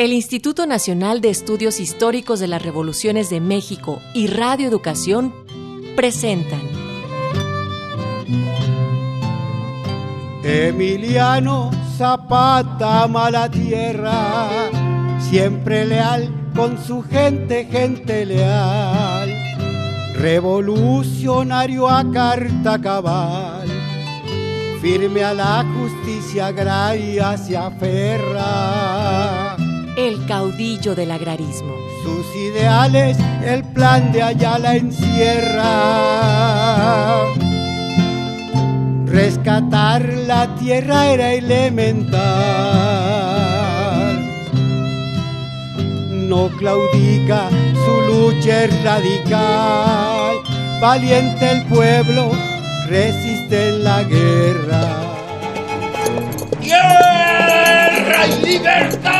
el Instituto Nacional de Estudios Históricos de las Revoluciones de México y Radio Educación presentan. Emiliano Zapata mala tierra, siempre leal con su gente, gente leal, revolucionario a carta cabal, firme a la justicia agraria se aferra el caudillo del agrarismo. Sus ideales, el plan de Ayala encierra. Rescatar la tierra era elemental. No claudica, su lucha es radical. Valiente el pueblo, resiste en la guerra. ¡Guerra y libertad!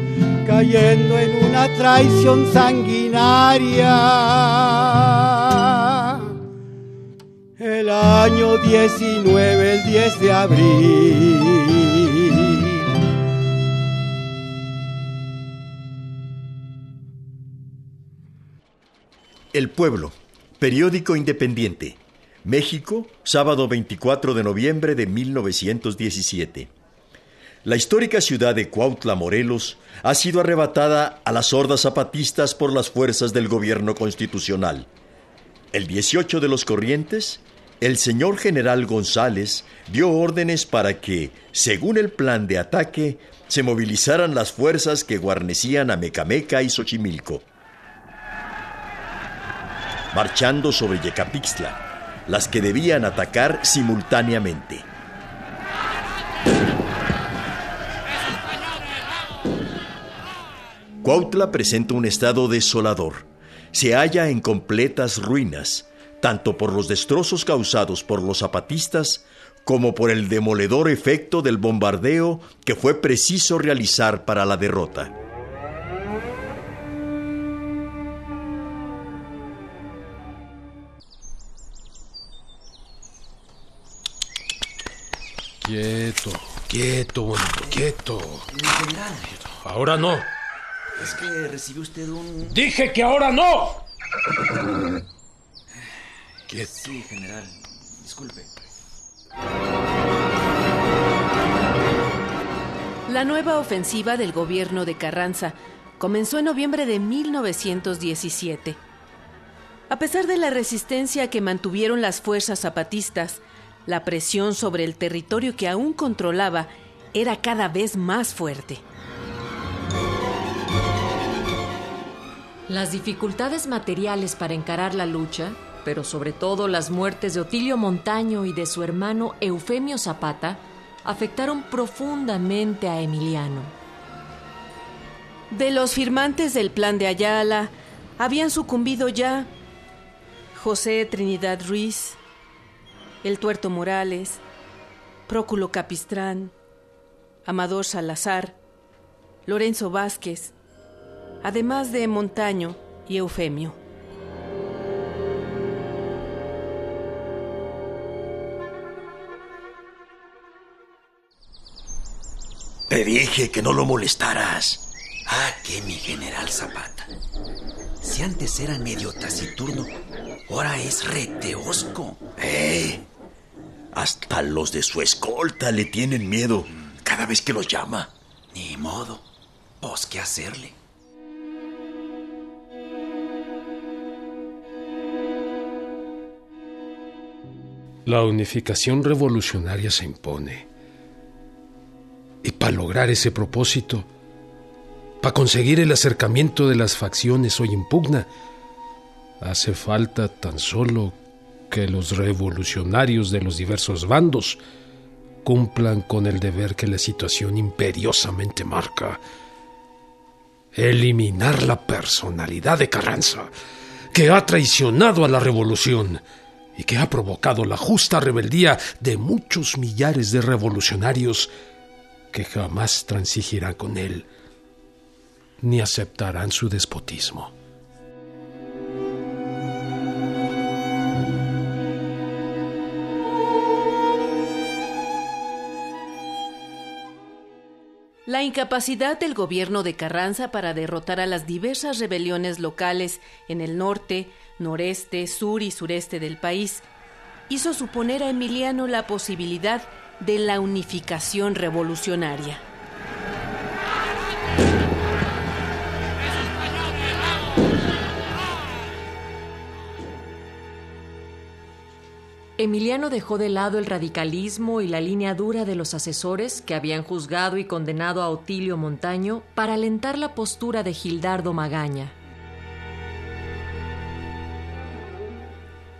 cayendo en una traición sanguinaria. El año 19, el 10 de abril. El Pueblo, periódico independiente. México, sábado 24 de noviembre de 1917. La histórica ciudad de Cuautla, Morelos, ha sido arrebatada a las hordas zapatistas por las fuerzas del gobierno constitucional. El 18 de los Corrientes, el señor general González dio órdenes para que, según el plan de ataque, se movilizaran las fuerzas que guarnecían a Mecameca y Xochimilco. Marchando sobre Yecapixtla, las que debían atacar simultáneamente. Cuautla presenta un estado desolador. Se halla en completas ruinas, tanto por los destrozos causados por los zapatistas como por el demoledor efecto del bombardeo que fue preciso realizar para la derrota. Quieto, quieto, quieto. Ahora no. Es que recibió usted un... ¡Dije que ahora no! Quieto. Sí, general. Disculpe. La nueva ofensiva del gobierno de Carranza comenzó en noviembre de 1917. A pesar de la resistencia que mantuvieron las fuerzas zapatistas, la presión sobre el territorio que aún controlaba era cada vez más fuerte. Las dificultades materiales para encarar la lucha, pero sobre todo las muertes de Otilio Montaño y de su hermano Eufemio Zapata, afectaron profundamente a Emiliano. De los firmantes del plan de Ayala habían sucumbido ya José Trinidad Ruiz, El Tuerto Morales, Próculo Capistrán, Amador Salazar, Lorenzo Vázquez, además de Montaño y Eufemio. Te dije que no lo molestaras. Ah, que mi general Zapata. Si antes era medio taciturno, ahora es reteosco. ¡Eh! Hasta los de su escolta le tienen miedo cada vez que los llama. Ni modo. Pues qué hacerle. La unificación revolucionaria se impone. Y para lograr ese propósito, para conseguir el acercamiento de las facciones hoy en pugna, hace falta tan solo que los revolucionarios de los diversos bandos cumplan con el deber que la situación imperiosamente marca. Eliminar la personalidad de Carranza, que ha traicionado a la revolución y que ha provocado la justa rebeldía de muchos millares de revolucionarios que jamás transigirán con él ni aceptarán su despotismo. La incapacidad del gobierno de Carranza para derrotar a las diversas rebeliones locales en el norte, noreste, sur y sureste del país hizo suponer a Emiliano la posibilidad de la unificación revolucionaria. Emiliano dejó de lado el radicalismo y la línea dura de los asesores que habían juzgado y condenado a Otilio Montaño para alentar la postura de Gildardo Magaña.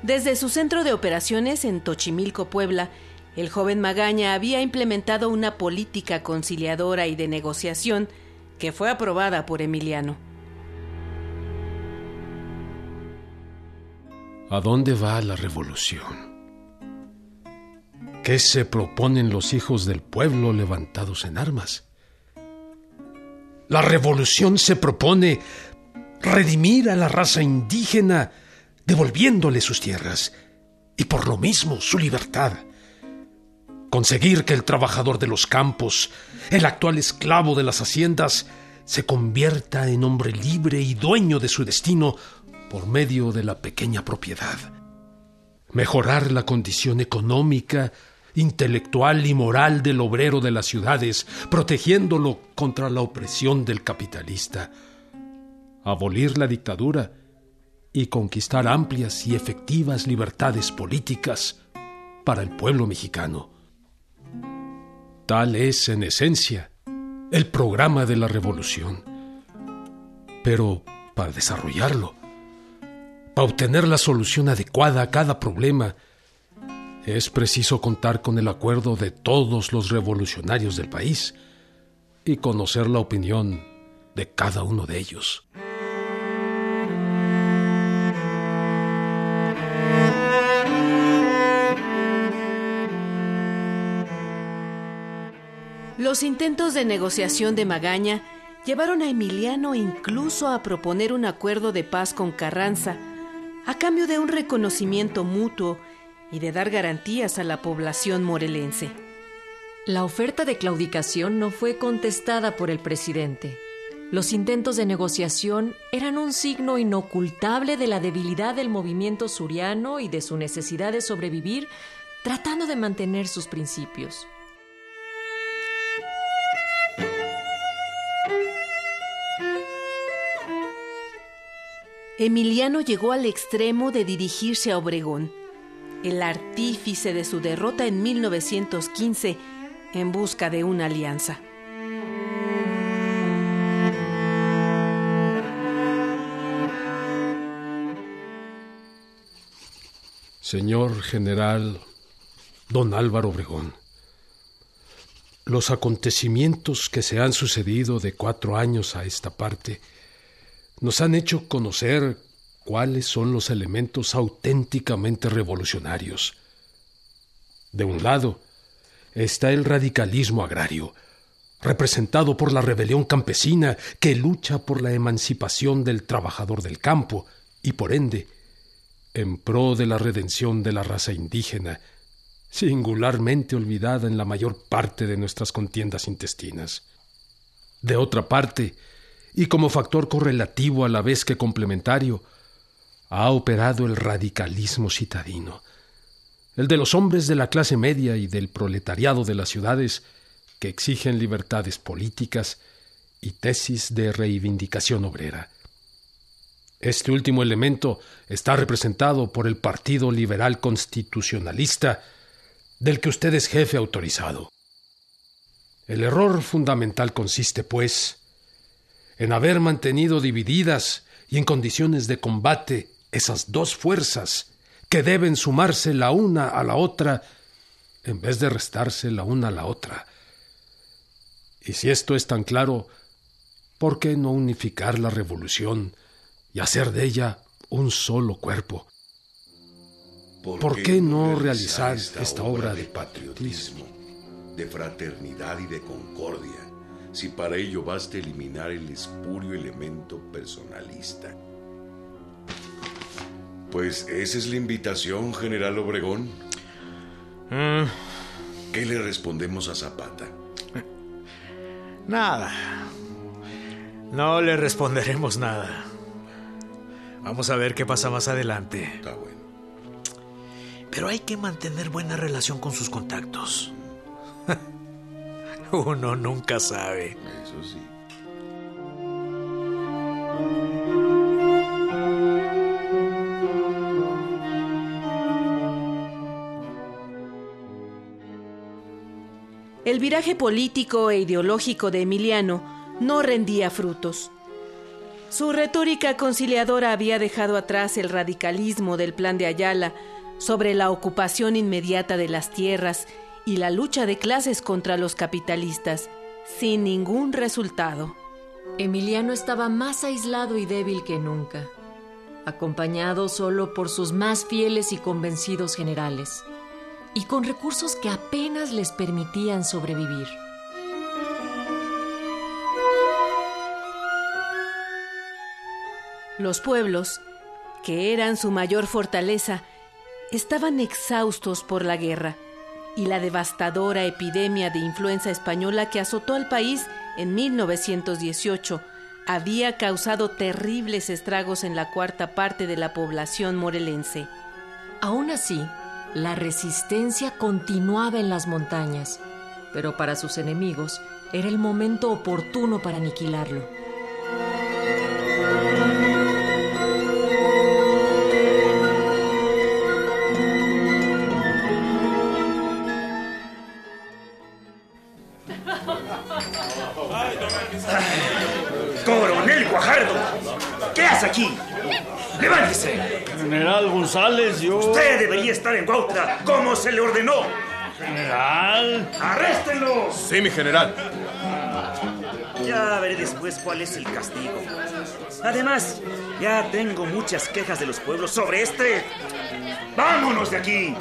Desde su centro de operaciones en Tochimilco, Puebla, el joven Magaña había implementado una política conciliadora y de negociación que fue aprobada por Emiliano. ¿A dónde va la revolución? ¿Qué se proponen los hijos del pueblo levantados en armas? La revolución se propone redimir a la raza indígena, devolviéndole sus tierras y por lo mismo su libertad. Conseguir que el trabajador de los campos, el actual esclavo de las haciendas, se convierta en hombre libre y dueño de su destino por medio de la pequeña propiedad. Mejorar la condición económica intelectual y moral del obrero de las ciudades, protegiéndolo contra la opresión del capitalista, abolir la dictadura y conquistar amplias y efectivas libertades políticas para el pueblo mexicano. Tal es, en esencia, el programa de la revolución. Pero para desarrollarlo, para obtener la solución adecuada a cada problema, es preciso contar con el acuerdo de todos los revolucionarios del país y conocer la opinión de cada uno de ellos. Los intentos de negociación de Magaña llevaron a Emiliano incluso a proponer un acuerdo de paz con Carranza, a cambio de un reconocimiento mutuo y de dar garantías a la población morelense. La oferta de claudicación no fue contestada por el presidente. Los intentos de negociación eran un signo inocultable de la debilidad del movimiento suriano y de su necesidad de sobrevivir tratando de mantener sus principios. Emiliano llegó al extremo de dirigirse a Obregón el artífice de su derrota en 1915 en busca de una alianza. Señor general don Álvaro Obregón, los acontecimientos que se han sucedido de cuatro años a esta parte nos han hecho conocer cuáles son los elementos auténticamente revolucionarios. De un lado está el radicalismo agrario, representado por la rebelión campesina que lucha por la emancipación del trabajador del campo y por ende en pro de la redención de la raza indígena, singularmente olvidada en la mayor parte de nuestras contiendas intestinas. De otra parte, y como factor correlativo a la vez que complementario, ha operado el radicalismo citadino, el de los hombres de la clase media y del proletariado de las ciudades que exigen libertades políticas y tesis de reivindicación obrera. Este último elemento está representado por el Partido Liberal Constitucionalista, del que usted es jefe autorizado. El error fundamental consiste, pues, en haber mantenido divididas y en condiciones de combate esas dos fuerzas que deben sumarse la una a la otra en vez de restarse la una a la otra. Y si esto es tan claro, ¿por qué no unificar la revolución y hacer de ella un solo cuerpo? ¿Por, qué, no realizar esta, obra de patriotismo, de fraternidad y de concordia, si para ello basta eliminar el espurio elemento personalista? Pues esa es la invitación, general Obregón. Mm. ¿Qué le respondemos a Zapata? Nada. No le responderemos nada. Vamos a ver qué pasa más adelante. Está bueno. Pero hay que mantener buena relación con sus contactos. Uno nunca sabe. Eso sí. El viraje político e ideológico de Emiliano no rendía frutos. Su retórica conciliadora había dejado atrás el radicalismo del plan de Ayala sobre la ocupación inmediata de las tierras y la lucha de clases contra los capitalistas, sin ningún resultado. Emiliano estaba más aislado y débil que nunca, acompañado solo por sus más fieles y convencidos generales y con recursos que apenas les permitían sobrevivir. Los pueblos, que eran su mayor fortaleza, estaban exhaustos por la guerra y la devastadora epidemia de influenza española que azotó al país en 1918 había causado terribles estragos en la cuarta parte de la población morelense. Aún así, la resistencia continuaba en las montañas, pero para sus enemigos era el momento oportuno para aniquilarlo. Guajardo, ¿qué hace aquí? ¡Levántese! General González, yo... Usted debería estar en Cuautla, como se le ordenó. General. ¡Arréstenlo! Sí, mi general. Ya veré después cuál es el castigo. Además, ya tengo muchas quejas de los pueblos sobre este. ¡Vámonos de aquí!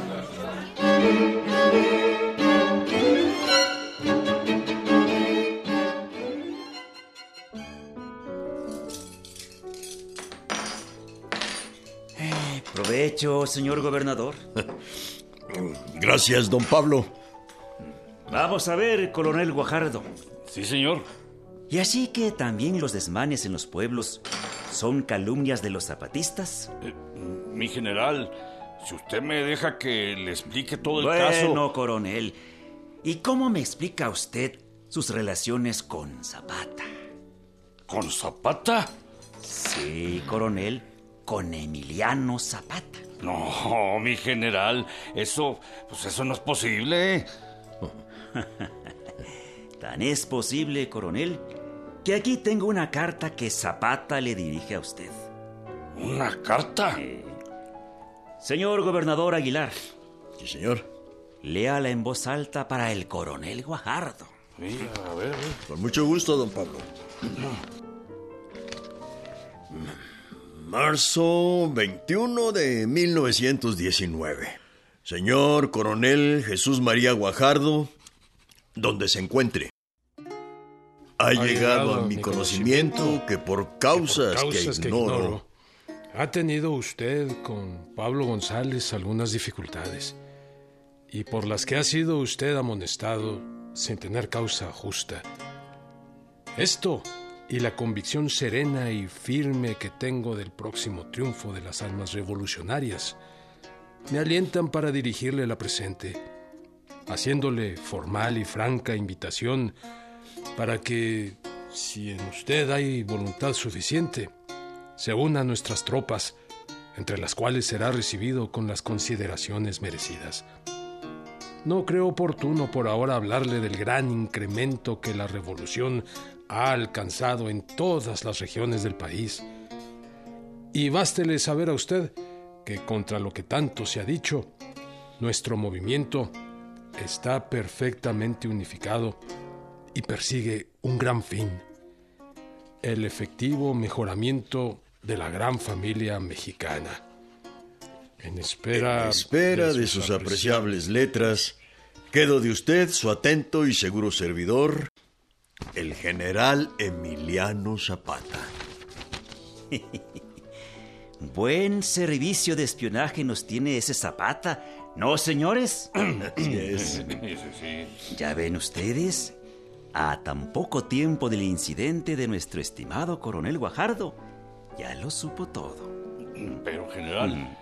Provecho, señor gobernador. Gracias, don Pablo. Vamos a ver, coronel Guajardo. Sí, señor. ¿Y así que también los desmanes en los pueblos son calumnias de los zapatistas? Eh, mi general, si usted me deja que le explique todo el bueno, caso... coronel. ¿Y cómo me explica usted sus relaciones con Zapata? ¿Con Zapata? Sí, coronel, con Emiliano Zapata. No, mi general, eso, pues eso no es posible. Tan es posible, coronel, que aquí tengo una carta que Zapata le dirige a usted. ¿Una carta? Eh, señor gobernador Aguilar, Sí, señor. léala en voz alta para el coronel Guajardo. Sí, a ver, a ver. Con mucho gusto, don Pablo. Marzo 21 de 1919. Señor Coronel Jesús María Guajardo, donde se encuentre. Ha, llegado, a mi conocimiento, que por causas, causas que, ignoro, ha tenido usted con Pablo González algunas dificultades y por las que ha sido usted amonestado sin tener causa justa. Esto y la convicción serena y firme que tengo del próximo triunfo de las almas revolucionarias me alientan para dirigirle la presente, haciéndole formal y franca invitación para que, si en usted hay voluntad suficiente, se una a nuestras tropas, entre las cuales será recibido con las consideraciones merecidas. No creo oportuno por ahora hablarle del gran incremento que la revolución ha alcanzado en todas las regiones del país. Y bástele saber a usted que contra lo que tanto se ha dicho, nuestro movimiento está perfectamente unificado y persigue un gran fin. el efectivo mejoramiento de la gran familia mexicana. En espera, En espera de sus apreciables letras, quedo de usted su atento y seguro servidor, el general Emiliano Zapata. Buen servicio de espionaje nos tiene ese Zapata, ¿no, señores? Así es. Ya ven ustedes, a tan poco tiempo del incidente de nuestro estimado coronel Guajardo, ya lo supo todo. Pero, general,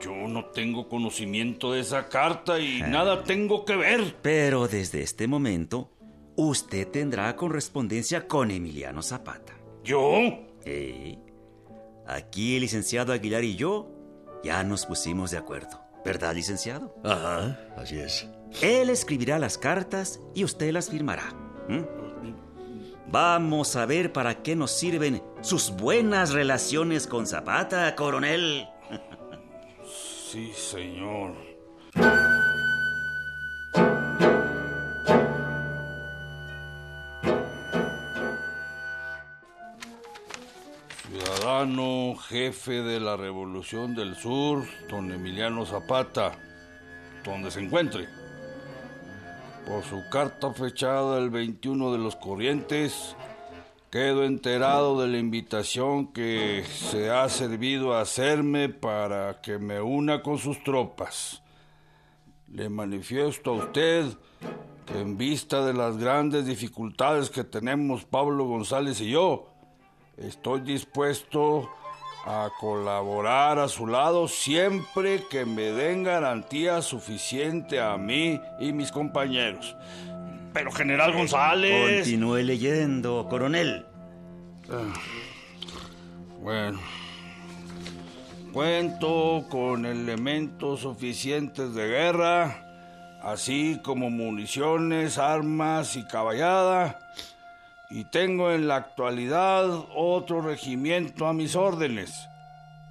yo no tengo conocimiento de esa carta y nada tengo que ver. Pero desde este momento, usted tendrá correspondencia con Emiliano Zapata. ¿Yo? Eh, aquí el licenciado Aguilar y yo ya nos pusimos de acuerdo. ¿Verdad, licenciado? Ajá, así es. Él escribirá las cartas y usted las firmará. Vamos a ver para qué nos sirven sus buenas relaciones con Zapata, coronel. Sí, señor. Jefe de la Revolución del Sur, don Emiliano Zapata, donde se encuentre. Por su carta fechada el 21 de los Corrientes, quedo enterado de la invitación que se ha servido a hacerme para que me una con sus tropas. Le manifiesto a usted que en vista de las grandes dificultades que tenemos Pablo González y yo, estoy dispuesto a colaborar a su lado siempre que me den garantía suficiente a mí y mis compañeros. Pero General González... Continúe leyendo, coronel. Bueno. Cuento con elementos suficientes de guerra, así como municiones, armas y caballada. Y tengo en la actualidad otro regimiento a mis órdenes.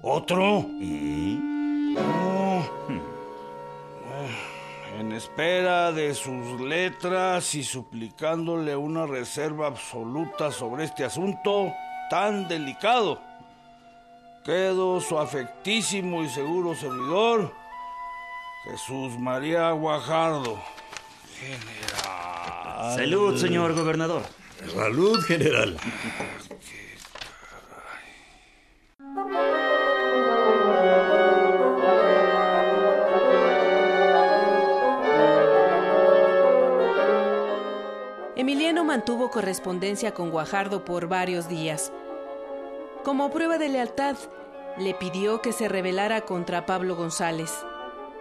¿Otro? ¿Y? No. En espera de sus letras y suplicándole una reserva absoluta sobre este asunto tan delicado. Quedo su afectísimo y seguro servidor, Jesús María Guajardo. General. Salud, señor gobernador. Salud, general. Emiliano mantuvo correspondencia con Guajardo por varios días. Como prueba de lealtad, le pidió que se rebelara contra Pablo González,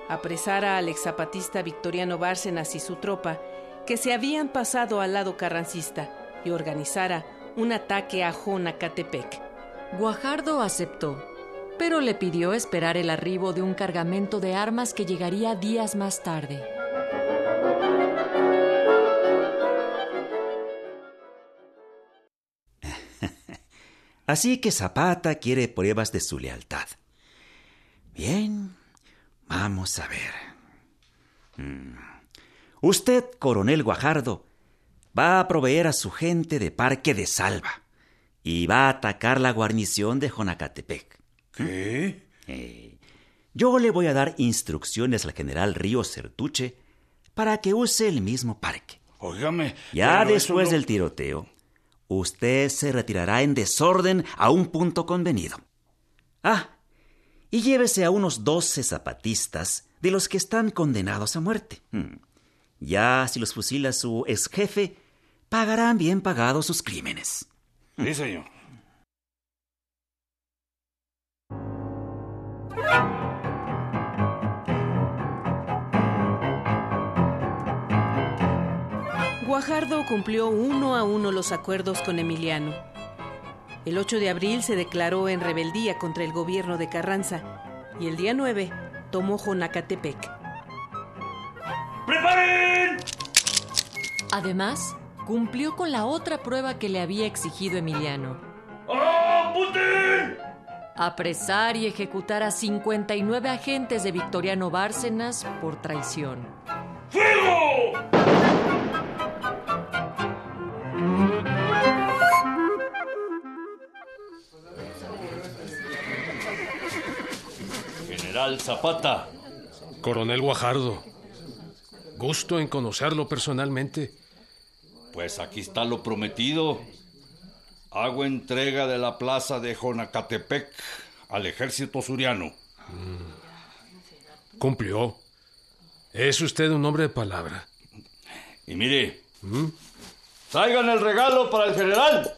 apresara al exzapatista Victoriano Bárcenas y su tropa, que se habían pasado al lado carrancista, y organizara un ataque a Jonacatepec. Guajardo aceptó, pero le pidió esperar el arribo de un cargamento de armas que llegaría días más tarde. Así que Zapata quiere pruebas de su lealtad. Bien, vamos a ver. Mm. Usted, coronel Guajardo, va a proveer a su gente de parque de salva y va a atacar la guarnición de Jonacatepec. ¿Qué? Eh, yo le voy a dar instrucciones al general Río Certuche para que use el mismo parque. Óigame. Ya después no- del tiroteo, usted se retirará en desorden a un punto convenido. Ah, y llévese a unos doce zapatistas de los que están condenados a muerte. Hmm. Ya si los fusila su ex jefe, pagarán bien pagados sus crímenes. Sí, señor. Guajardo cumplió uno a uno los acuerdos con Emiliano. El 8 de abril se declaró en rebeldía contra el gobierno de Carranza y el día 9 tomó Jonacatepec. ¡Preparen! Además, cumplió con la otra prueba que le había exigido Emiliano. ¡Oh, ¡Apunten! Apresar y ejecutar a 59 agentes de Victoriano Bárcenas por traición. ¡Fuego! General Zapata. Coronel Guajardo. Gusto en conocerlo personalmente. Pues aquí está lo prometido. Hago entrega de la plaza de Jonacatepec al ejército suriano. Cumplió. Es usted un hombre de palabra. Y mire, traigan el regalo para el general.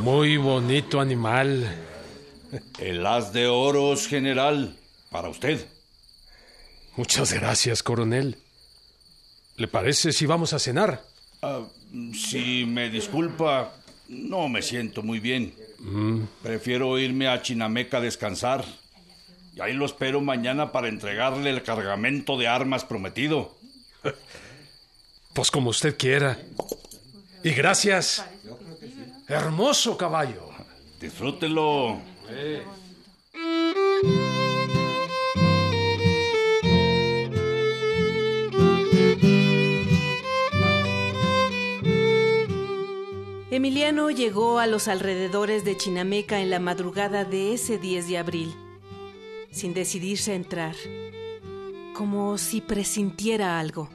Muy bonito animal. El as de oros, general, para usted. Muchas gracias, coronel. ¿Le parece si vamos a cenar? Ah, si me disculpa, no me siento muy bien. Prefiero irme a Chinameca a descansar. Y ahí lo espero mañana para entregarle el cargamento de armas prometido. Pues como usted quiera. Y gracias. Hermoso caballo. Disfrútelo. Emiliano llegó a los alrededores de Chinameca en la madrugada de ese 10 de abril, sin decidirse a entrar, como si presintiera algo.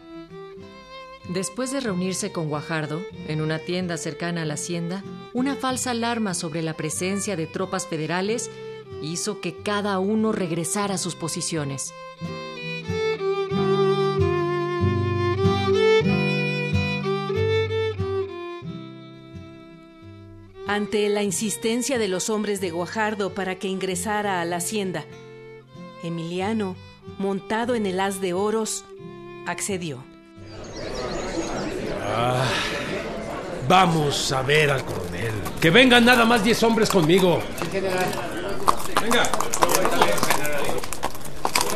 Después de reunirse con Guajardo, en una tienda cercana a la hacienda, una falsa alarma sobre la presencia de tropas federales hizo que cada uno regresara a sus posiciones. Ante la insistencia de los hombres de Guajardo para que ingresara a la hacienda, Emiliano, montado en el haz de oros, accedió. Vamos a ver al coronel. Que vengan nada más 10 hombres conmigo. Venga.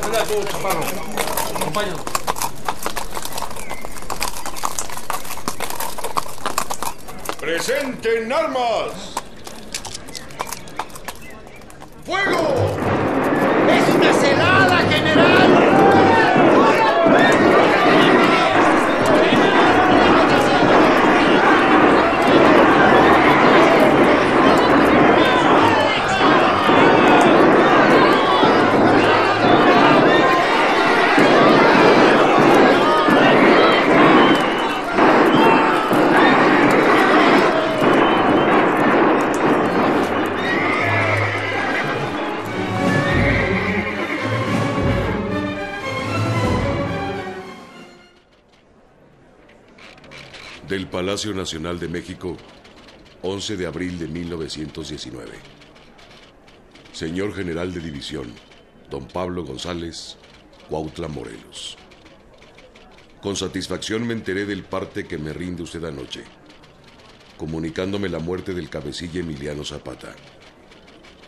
Venga tú, chaparro. Acompáñanos. ¡Presenten armas! ¡Fuego! Del Palacio Nacional de México, 11 de abril de 1919. Señor General de División, don Pablo González, Cuautla Morelos. Con satisfacción me enteré del parte que me rinde usted anoche, comunicándome la muerte del cabecilla Emiliano Zapata.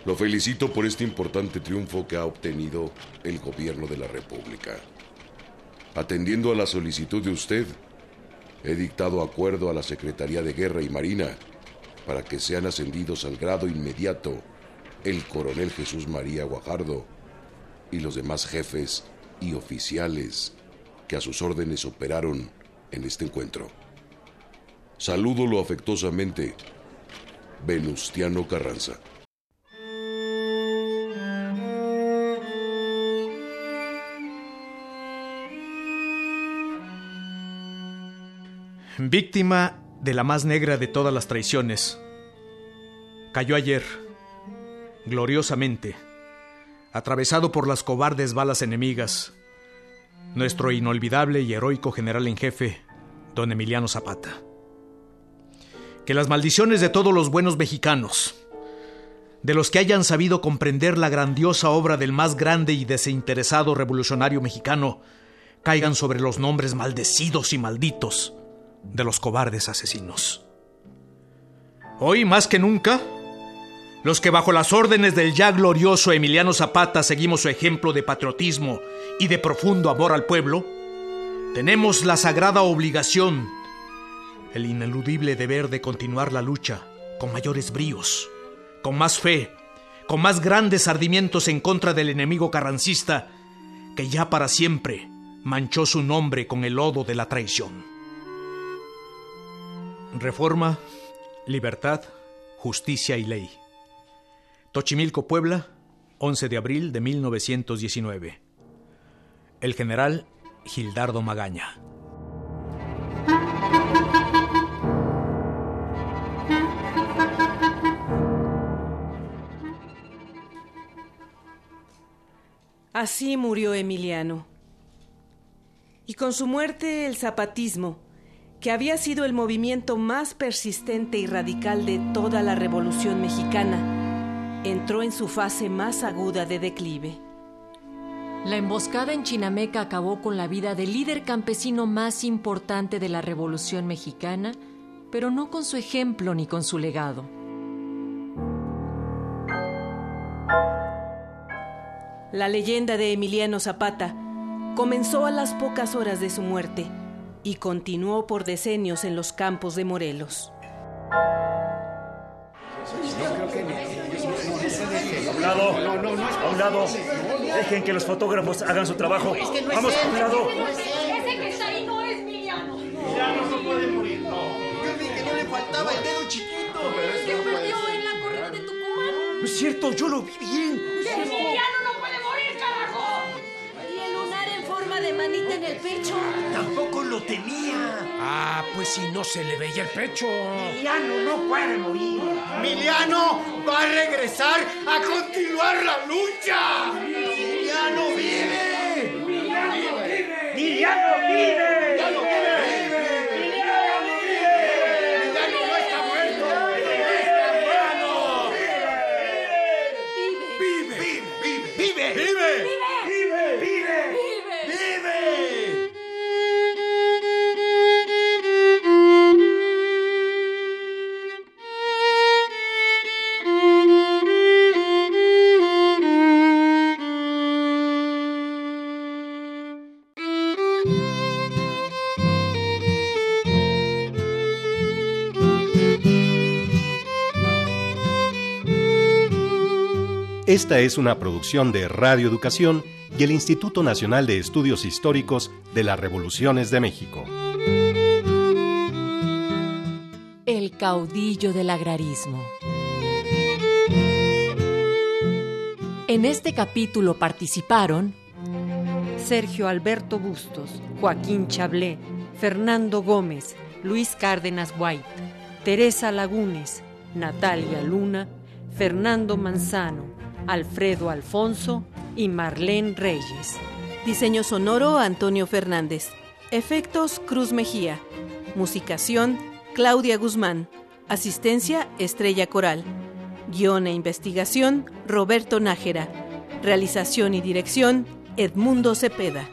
Lo felicito por este importante triunfo que ha obtenido el gobierno de la República. Atendiendo a la solicitud de usted, he dictado acuerdo a la Secretaría de Guerra y Marina para que sean ascendidos al grado inmediato el coronel Jesús María Guajardo y los demás jefes y oficiales que a sus órdenes operaron en este encuentro. Salúdolo afectuosamente, Venustiano Carranza. Víctima de la más negra de todas las traiciones. Cayó ayer, gloriosamente, atravesado por las cobardes balas enemigas, nuestro inolvidable y heroico general en jefe, don Emiliano Zapata. Que las maldiciones de todos los buenos mexicanos, de los que hayan sabido comprender la grandiosa obra del más grande y desinteresado revolucionario mexicano, caigan sobre los nombres maldecidos y malditos de los cobardes asesinos. Hoy más que nunca, los que bajo las órdenes del ya glorioso Emiliano Zapata seguimos su ejemplo de patriotismo y de profundo amor al pueblo, tenemos la sagrada obligación, el ineludible deber de continuar la lucha con mayores bríos, con más fe, con más grandes ardimientos en contra del enemigo carrancista que ya para siempre manchó su nombre con el lodo de la traición. Reforma, libertad, justicia y ley. Tochimilco, Puebla, 11 de abril de 1919. El general Gildardo Magaña. Así murió Emiliano. Y con su muerte el zapatismo, que había sido el movimiento más persistente y radical de toda la Revolución mexicana, entró en su fase más aguda de declive. La emboscada en Chinameca acabó con la vida del líder campesino más importante de la Revolución mexicana, pero no con su ejemplo ni con su legado. La leyenda de Emiliano Zapata comenzó a las pocas horas de su muerte y continuó por decenios en los campos de Morelos. A un lado, a un lado. Dejen que los fotógrafos hagan su trabajo. Vamos, a un lado. Ese que está ahí no es Miliano. Miliano no puede morir, no. Yo vi que no le faltaba el dedo chiquito. Se murió en la corrida de Tucumán. No es cierto, yo lo vi bien. Miliano no puede morir, carajo. ¿Y el lunar en forma de manita en el pecho? Tampoco lo tenía. Ah, pues si no se le veía el pecho. Miliano no puede morir. Miliano va a regresar a continuar la lucha. Miliano vive. Esta es una producción de Radio Educación y el Instituto Nacional de Estudios Históricos de las Revoluciones de México. El caudillo del agrarismo. En este capítulo participaron Sergio Alberto Bustos, Joaquín Chablé, Fernando Gómez, Luis Cárdenas White, Teresa Lagunes, Natalia Luna, Fernando Manzano, Alfredo Alfonso y Marlene Reyes. Diseño sonoro Antonio Fernández. Efectos Cruz Mejía. Musicación Claudia Guzmán. Asistencia Estrella Coral. Guión e investigación Roberto Nájera. Realización y dirección Edmundo Cepeda.